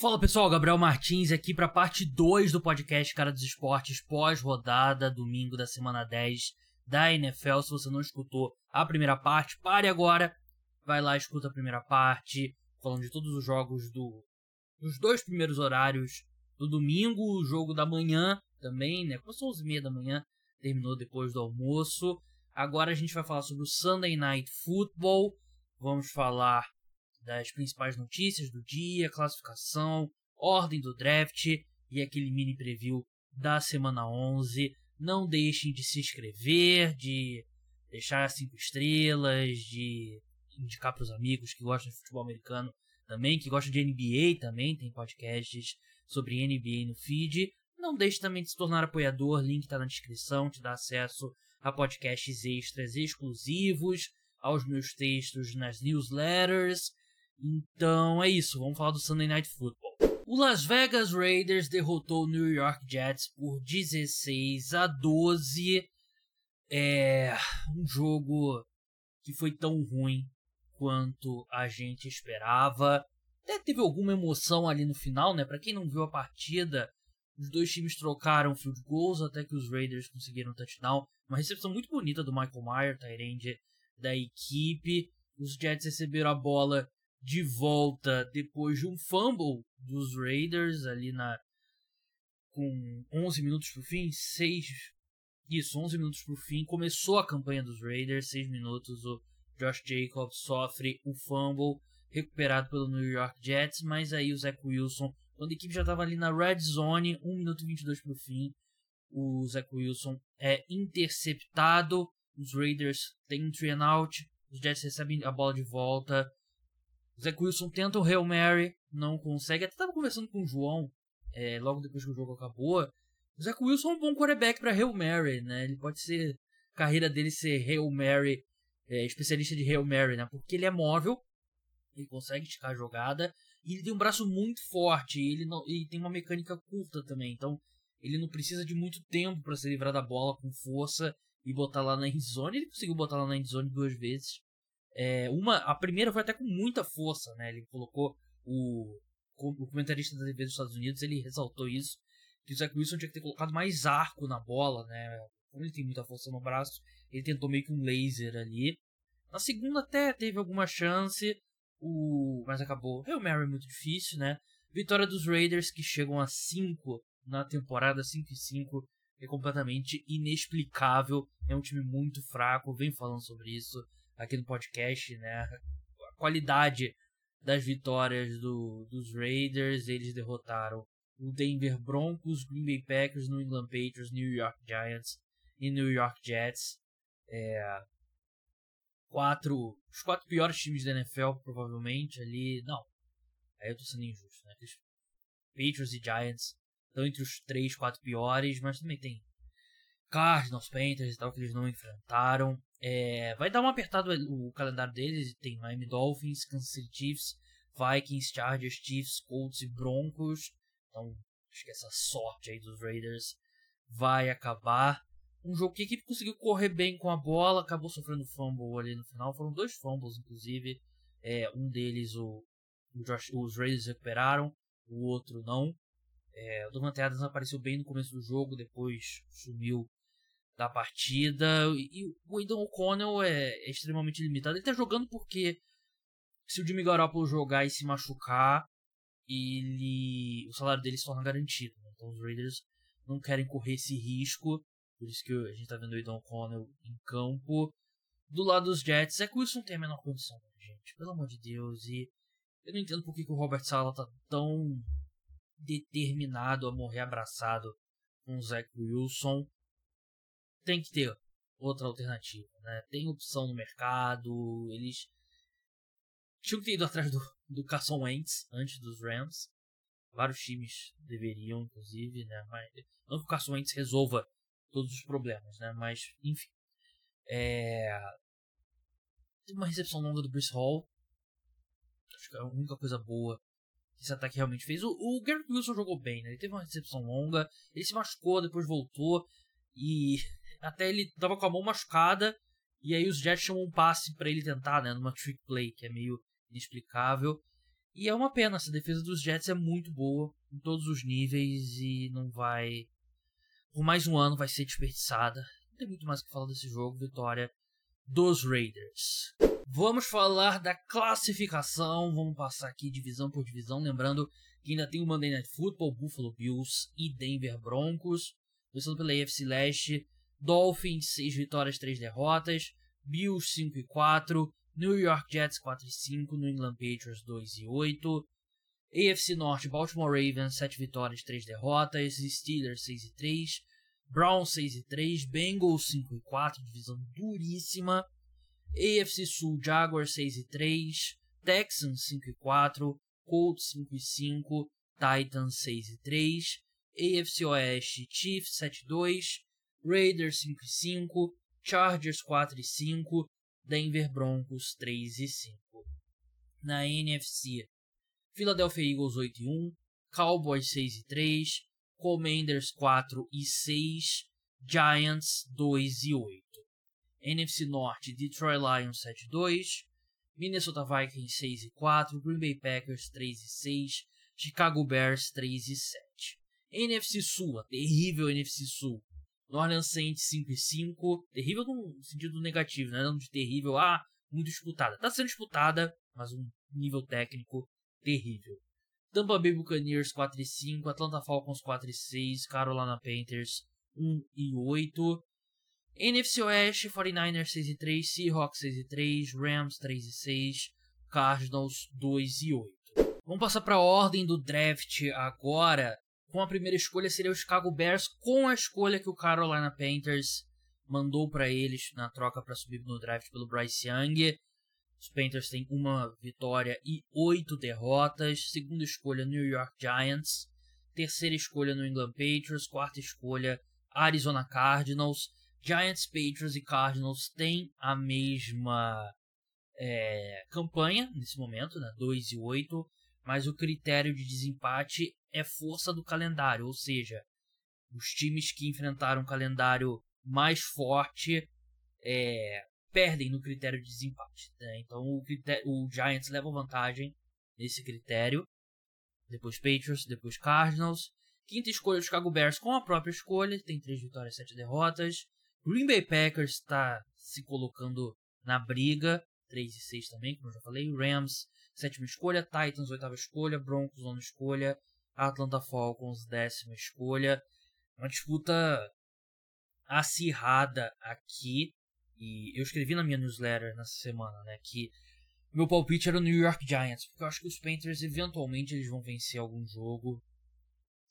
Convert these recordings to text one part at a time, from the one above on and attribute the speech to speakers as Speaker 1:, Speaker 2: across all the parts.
Speaker 1: Fala pessoal, Gabriel Martins aqui para parte 2 do podcast Cara dos Esportes pós-rodada, domingo da semana 10 da NFL. Se você não escutou a primeira parte, pare agora, vai lá escuta a primeira parte, falando de todos os jogos do dos dois primeiros horários do domingo, o jogo da manhã também, né? Começou às 11h30 da manhã, terminou depois do almoço. Agora a gente vai falar sobre o Sunday Night Football. Vamos falar das principais notícias do dia, classificação, ordem do draft e aquele mini preview da semana 11. Não deixem de se inscrever, de deixar cinco estrelas, de indicar para os amigos que gostam de futebol americano também, que gostam de NBA também, tem podcasts sobre NBA no feed. Não deixe também de se tornar apoiador, link está na descrição, te dá acesso a podcasts extras exclusivos, aos meus textos nas newsletters então é isso, vamos falar do Sunday Night Football. O Las Vegas Raiders derrotou o New York Jets por 16 a 12. É um jogo que foi tão ruim quanto a gente esperava. Até teve alguma emoção ali no final, né? Para quem não viu a partida, os dois times trocaram field goals até que os Raiders conseguiram touchdown. Uma recepção muito bonita do Michael Meyer, Tyrande da equipe. Os Jets receberam a bola de volta depois de um fumble dos Raiders ali na com 11 minutos pro fim, 6 isso, 11 minutos pro fim, começou a campanha dos Raiders, 6 minutos o Josh Jacobs sofre o fumble recuperado pelo New York Jets, mas aí o Zach Wilson, quando a equipe já estava ali na red zone, 1 minuto e 22 pro fim, o Zach Wilson é interceptado, os Raiders têm um three and out, os Jets recebem a bola de volta, Zach Wilson tenta o Hail Mary, não consegue. Até tava conversando com o João, é, logo depois que o jogo acabou. O Zach Wilson é um bom quarterback para Hail Mary, né? Ele pode ser. Carreira dele ser Hail Mary, é, especialista de Hail Mary, né? Porque ele é móvel, ele consegue esticar a jogada, e ele tem um braço muito forte, e ele, não, ele tem uma mecânica curta também. Então, ele não precisa de muito tempo para se livrar da bola com força e botar lá na endzone. Ele conseguiu botar lá na endzone duas vezes. É, uma, a primeira foi até com muita força, né? Ele colocou o, o comentarista da TV dos Estados Unidos, ele ressaltou isso, que o Zach Wilson tinha que ter colocado mais arco na bola, né? Como ele tem muita força no braço, ele tentou meio que um laser ali. Na segunda até teve alguma chance, o mas acabou. Hail Mary é muito difícil, né? Vitória dos Raiders que chegam a 5 na temporada 5 e 5 é completamente inexplicável. É um time muito fraco, vem falando sobre isso aqui no podcast, né? A qualidade das vitórias do, dos Raiders, eles derrotaram o Denver Broncos, Green Bay Packers, New England Patriots, New York Giants e New York Jets. É, quatro, os quatro piores times da NFL, provavelmente, ali. Não, aí eu tô sendo injusto, né? Patriots e Giants estão entre os três, quatro piores, mas também tem Cardinals, Panthers e tal, que eles não enfrentaram. É, vai dar uma apertada o calendário deles. Tem Miami Dolphins, Kansas City Chiefs, Vikings, Chargers, Chiefs, Colts e Broncos. Então, acho que essa sorte aí dos Raiders vai acabar. Um jogo que a equipe conseguiu correr bem com a bola, acabou sofrendo fumble ali no final. Foram dois fumbles, inclusive. É, um deles o, o Josh, os Raiders recuperaram, o outro não. É, o Davante Adams apareceu bem no começo do jogo, depois sumiu da partida. E o Aidan O'Connell é, é, extremamente limitado. Ele tá jogando porque se o Jimmy Garoppolo jogar e se machucar, ele o salário dele se torna garantido. Né? Então os Raiders não querem correr esse risco. Por isso que a gente tá vendo o Aidan O'Connell em campo. Do lado dos Jets, é que o Wilson tem a menor condição, né, gente. Pelo amor de Deus. E eu não entendo por que, que o Robert Sala tá tão determinado a morrer abraçado com o Zach Wilson tem que ter outra alternativa, né? Tem opção no mercado, eles tinham que ter ido atrás do, do Carson Wentz antes dos Rams. Vários times deveriam, inclusive, né? Mas não que o Carson Wentz resolva todos os problemas, né? Mas, enfim. É... Teve uma recepção longa do Bruce Hall. Acho que é a única coisa boa que esse ataque realmente fez. O, o Garrett Wilson jogou bem, né? Ele teve uma recepção longa, ele se machucou, depois voltou. E até ele tava com a mão machucada. E aí os Jets chamam um passe para ele tentar, né? Numa trick play, que é meio inexplicável. E é uma pena, essa defesa dos Jets é muito boa em todos os níveis e não vai. Por mais um ano vai ser desperdiçada. Não tem muito mais o que falar desse jogo. Vitória dos Raiders. Vamos falar da classificação. Vamos passar aqui divisão por divisão. Lembrando que ainda tem o Monday Night Football, Buffalo Bills e Denver Broncos. Começando pela AFC Leste, Dolphins 6 vitórias, 3 derrotas, Bills 5 e 4, New York Jets 4 e 5, New England Patriots 2 e 8, AFC Norte, Baltimore Ravens 7 vitórias, 3 derrotas, Steelers 6 e 3, Browns 6 e 3, Bengals 5 e 4, divisão duríssima, AFC Sul, Jaguars 6 e 3, Texans 5 e 4, Colts 5 e 5, Titans 6 e 3, AFC Oeste, Chiefs 7 e 2, Raiders 5 e 5, Chargers 4 e 5, Denver Broncos 3 e 5. Na NFC, Philadelphia Eagles 8 e 1, Cowboys 6 e 3, Commanders 4 e 6, Giants 2 e 8. NFC Norte, Detroit Lions 7 e 2, Minnesota Vikings 6 e 4, Green Bay Packers 3 e 6, Chicago Bears 3 e 7. NFC Sul, a terrível NFC Sul. Orleans Saints 5 e 5. Terrível no sentido negativo, né? Não de terrível, ah, muito disputada. Tá sendo disputada, mas um nível técnico terrível. Tampa Bay Buccaneers 4 e 5, Atlanta Falcons 4 e 6, Carolina Panthers 1 e 8. NFC Oeste, 49ers 6 e 3, Seahawks 6 e 3, Rams 3 e 6, Cardinals 2 e 8. Vamos passar para a ordem do draft agora com a primeira escolha seria o Chicago Bears, com a escolha que o Carolina Panthers mandou para eles na troca para subir no draft pelo Bryce Young. Os Panthers têm uma vitória e oito derrotas. Segunda escolha, New York Giants. Terceira escolha, New England Patriots. Quarta escolha, Arizona Cardinals. Giants, Patriots e Cardinals têm a mesma é, campanha nesse momento, né? 2 e 8 mas o critério de desempate é força do calendário, ou seja, os times que enfrentaram um calendário mais forte é, perdem no critério de desempate. Né? Então o, critério, o Giants leva vantagem nesse critério. Depois Patriots, depois Cardinals. Quinta escolha, Chicago Bears com a própria escolha, tem três vitórias, sete derrotas. Green Bay Packers está se colocando na briga, 3 e 6 também, como eu já falei. Rams sétima escolha, Titans, oitava escolha, Broncos, nona escolha, Atlanta Falcons, décima escolha. Uma disputa acirrada aqui. E eu escrevi na minha newsletter nessa semana, né, que meu palpite era o New York Giants, porque eu acho que os Panthers eventualmente eles vão vencer algum jogo.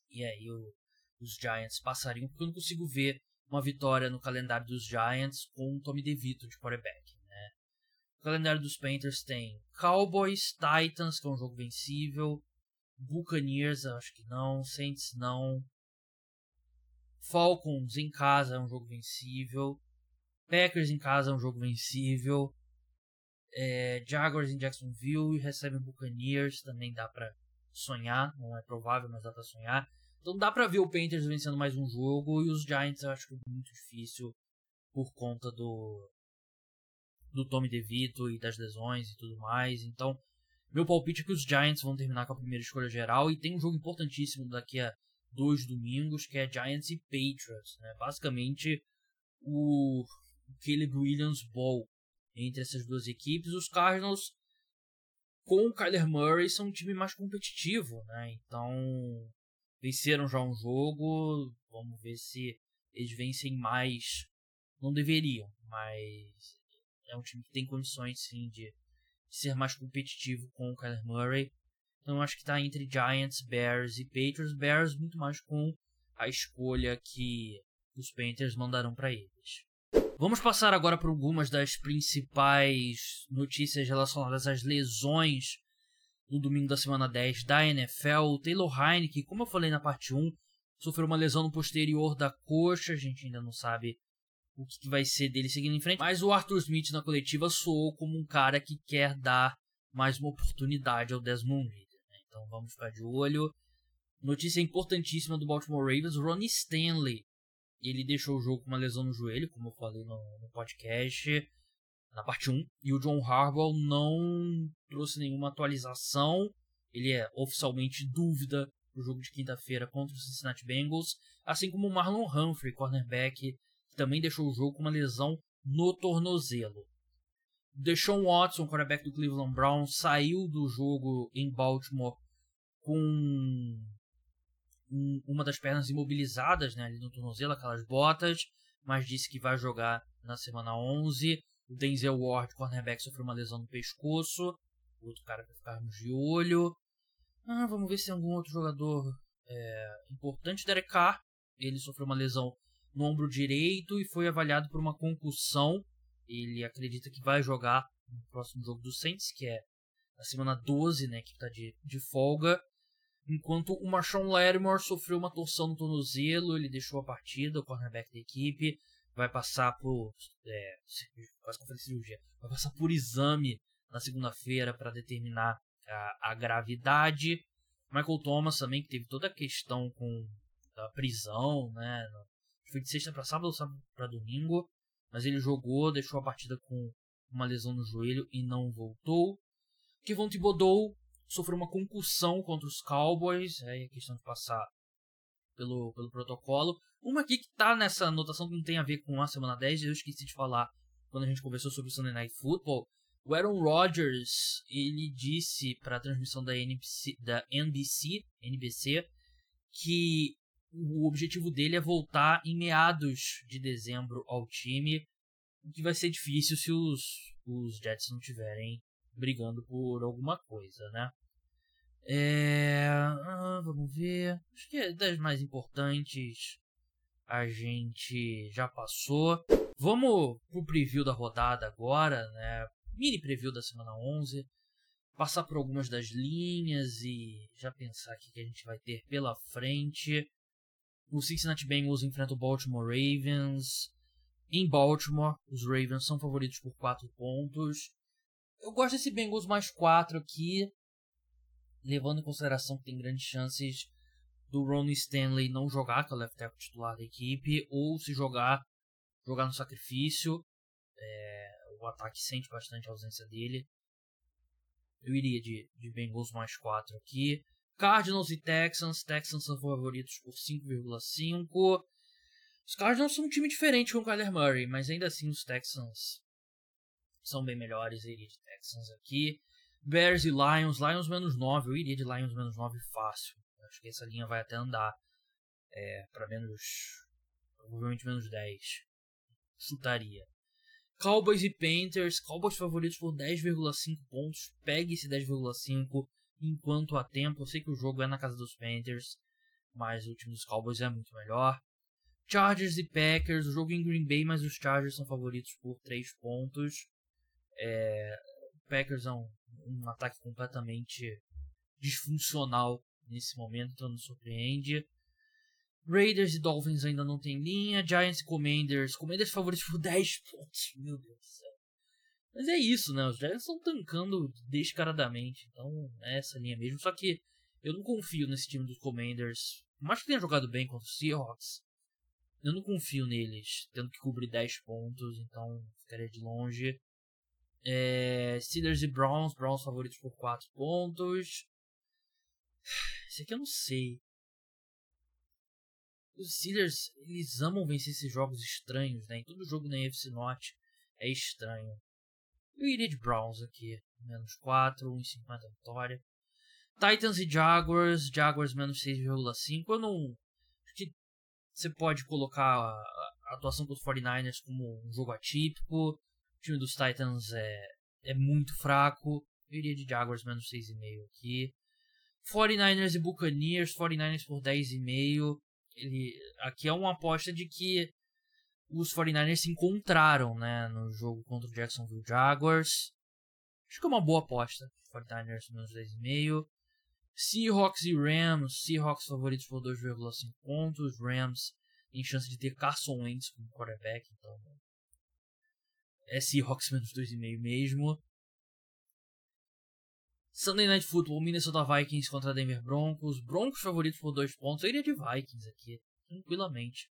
Speaker 1: E aí eu, os Giants passariam, porque eu não consigo ver uma vitória no calendário dos Giants com o Tommy DeVito de quarterback. O calendário dos Panthers tem Cowboys, Titans, que é um jogo vencível, Buccaneers, acho que não, Saints não, Falcons em casa é um jogo vencível, Packers em casa é um jogo vencível, é, Jaguars em Jacksonville e recebem Buccaneers, também dá pra sonhar, não é provável, mas dá pra sonhar. Então dá pra ver o Panthers vencendo mais um jogo. E os Giants eu acho que é muito difícil por conta do do Tommy DeVito e das lesões e tudo mais. Então, meu palpite é que os Giants vão terminar com a primeira escolha geral e tem um jogo importantíssimo daqui a dois domingos que é Giants e Patriots, né? Basicamente o Caleb Williams Bowl entre essas duas equipes. Os Cardinals com o Kyler Murray são um time mais competitivo, né? Então venceram já um jogo, vamos ver se eles vencem mais. Não deveriam, mas é um time que tem condições sim de, de ser mais competitivo com o Kyler Murray. Então acho que está entre Giants, Bears e Patriots. Bears muito mais com a escolha que os Panthers mandarão para eles. Vamos passar agora por algumas das principais notícias relacionadas às lesões no domingo da semana 10 da NFL. O Taylor Heineke, como eu falei na parte 1, sofreu uma lesão no posterior da coxa. A gente ainda não sabe o que vai ser dele seguindo em frente. Mas o Arthur Smith na coletiva soou como um cara que quer dar mais uma oportunidade ao Desmond Reader. Né? Então vamos ficar de olho. Notícia importantíssima do Baltimore Ravens: Ronnie Stanley. Ele deixou o jogo com uma lesão no joelho, como eu falei no, no podcast, na parte 1. E o John Harbaugh não trouxe nenhuma atualização. ele é oficialmente dúvida pro jogo de quinta-feira contra os Cincinnati Bengals, assim como o Marlon Humphrey, cornerback, também deixou o jogo com uma lesão no tornozelo. Deshaun Watson, quarterback do Cleveland Browns, saiu do jogo em Baltimore com uma das pernas imobilizadas né, ali no tornozelo, aquelas botas, mas disse que vai jogar na semana 11. O Denzel Ward, cornerback, sofreu uma lesão no pescoço. Outro cara para ficarmos de olho. Ah, vamos ver se tem algum outro jogador é, importante. Derek Carr, ele sofreu uma lesão no ombro direito e foi avaliado por uma concussão. Ele acredita que vai jogar no próximo jogo do Saints, que é na semana 12, né, que está de, de folga. Enquanto o Marshawn Lattimore sofreu uma torção no tornozelo, ele deixou a partida, o cornerback da equipe, vai passar por. É, quase cirurgia. Vai passar por exame na segunda-feira para determinar a, a, gravidade. Michael Thomas também, que teve toda a questão com a prisão, né? Foi de sexta para sábado ou sábado para domingo. Mas ele jogou, deixou a partida com uma lesão no joelho e não voltou. Kevon Thibodeau sofreu uma concussão contra os Cowboys. Aí é a questão de passar pelo, pelo protocolo. Uma aqui que tá nessa anotação que não tem a ver com a semana 10, eu esqueci de falar quando a gente conversou sobre o Sunday Night Football. O Aaron Rodgers, ele disse para a transmissão da NBC, da NBC, NBC que o objetivo dele é voltar em meados de dezembro ao time, o que vai ser difícil se os, os Jets não tiverem brigando por alguma coisa, né? É, ah, vamos ver. Acho que é das mais importantes a gente já passou. Vamos pro preview da rodada agora, né? Mini preview da semana 11. Passar por algumas das linhas e já pensar aqui que a gente vai ter pela frente. O Cincinnati Bengals enfrenta o Baltimore Ravens. Em Baltimore, os Ravens são favoritos por 4 pontos. Eu gosto desse Bengals mais 4 aqui, levando em consideração que tem grandes chances do Ronnie Stanley não jogar, que é o left tackle titular da equipe, ou se jogar, jogar no sacrifício. É, o ataque sente bastante a ausência dele. Eu iria de, de Bengals mais 4 aqui. Cardinals e Texans. Texans são favoritos por 5,5. Os Cardinals são um time diferente com o Kyler Murray, mas ainda assim os Texans são bem melhores. Eu iria de Texans aqui. Bears e Lions. Lions menos 9. Eu iria de Lions menos 9 fácil. Acho que essa linha vai até andar é, para menos. Provavelmente menos 10. Chutaria. Cowboys e Panthers. Cowboys favoritos por 10,5 pontos. Pegue esse 10,5 enquanto há tempo. Eu sei que o jogo é na casa dos Panthers, mas o time dos Cowboys é muito melhor. Chargers e Packers, o jogo em Green Bay, mas os Chargers são favoritos por 3 pontos. É, Packers é um, um ataque completamente disfuncional nesse momento, então não surpreende. Raiders e Dolphins ainda não tem linha. Giants e Commanders. Commanders favoritos por 10 pontos. Meu Deus do céu. Mas é isso, né? Os Giants estão tancando descaradamente. Então é essa linha mesmo. Só que eu não confio nesse time dos Commanders. Por mais que tenha jogado bem contra os Seahawks, eu não confio neles. Tendo que cobrir 10 pontos. Então ficaria de longe. É, Steelers e Browns. Browns favoritos por 4 pontos. Esse aqui eu não sei. Os Steelers, eles amam vencer esses jogos estranhos, né? Em todo jogo na UFC Norte é estranho. Eu iria de Browns aqui. Menos 4, 1,50 vitória. Titans e Jaguars. Jaguars menos 6,5. Eu não. Acho que você pode colocar a, atuação dos 49ers como um jogo atípico. O time dos Titans é, é muito fraco. Eu iria de Jaguars menos 6,5 aqui. 49ers e Buccaneers. 49ers por 10,5. Ele, aqui é uma aposta de que os 49ers se encontraram né, no jogo contra o Jacksonville Jaguars. Acho que é uma boa aposta. 49ers menos 10,5. Seahawks e Rams. Seahawks favoritos por 2,5 pontos. Rams em chance de ter Carson Wentz como quarterback. Então é Seahawks menos 2,5 mesmo. Sunday Night Football, Minnesota Vikings contra Denver Broncos. Broncos favoritos por 2 pontos. Eu iria de Vikings aqui, tranquilamente.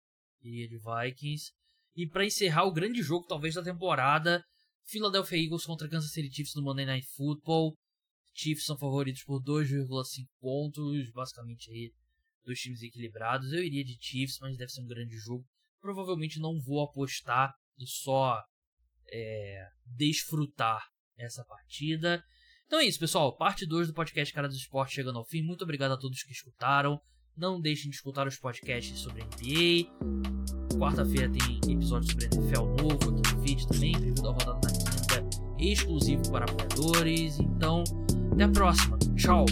Speaker 1: Iria de Vikings. E para encerrar o grande jogo, talvez, da temporada, Philadelphia Eagles contra Kansas City Chiefs no Monday Night Football. Chiefs são favoritos por 2,5 pontos, basicamente aí dos times equilibrados. Eu iria de Chiefs, mas deve ser um grande jogo. Provavelmente não vou apostar e só é, desfrutar essa partida. Então é isso, pessoal. Parte 2 do podcast Cara do Esporte chegando ao fim. Muito obrigado a todos que escutaram. Não deixem de escutar os podcasts sobre NBA. Quarta-feira tem episódio sobre NFL novo aqui no feed também. Preview da rodada na quinta, exclusivo para apoiadores. Então, até a próxima. Tchau.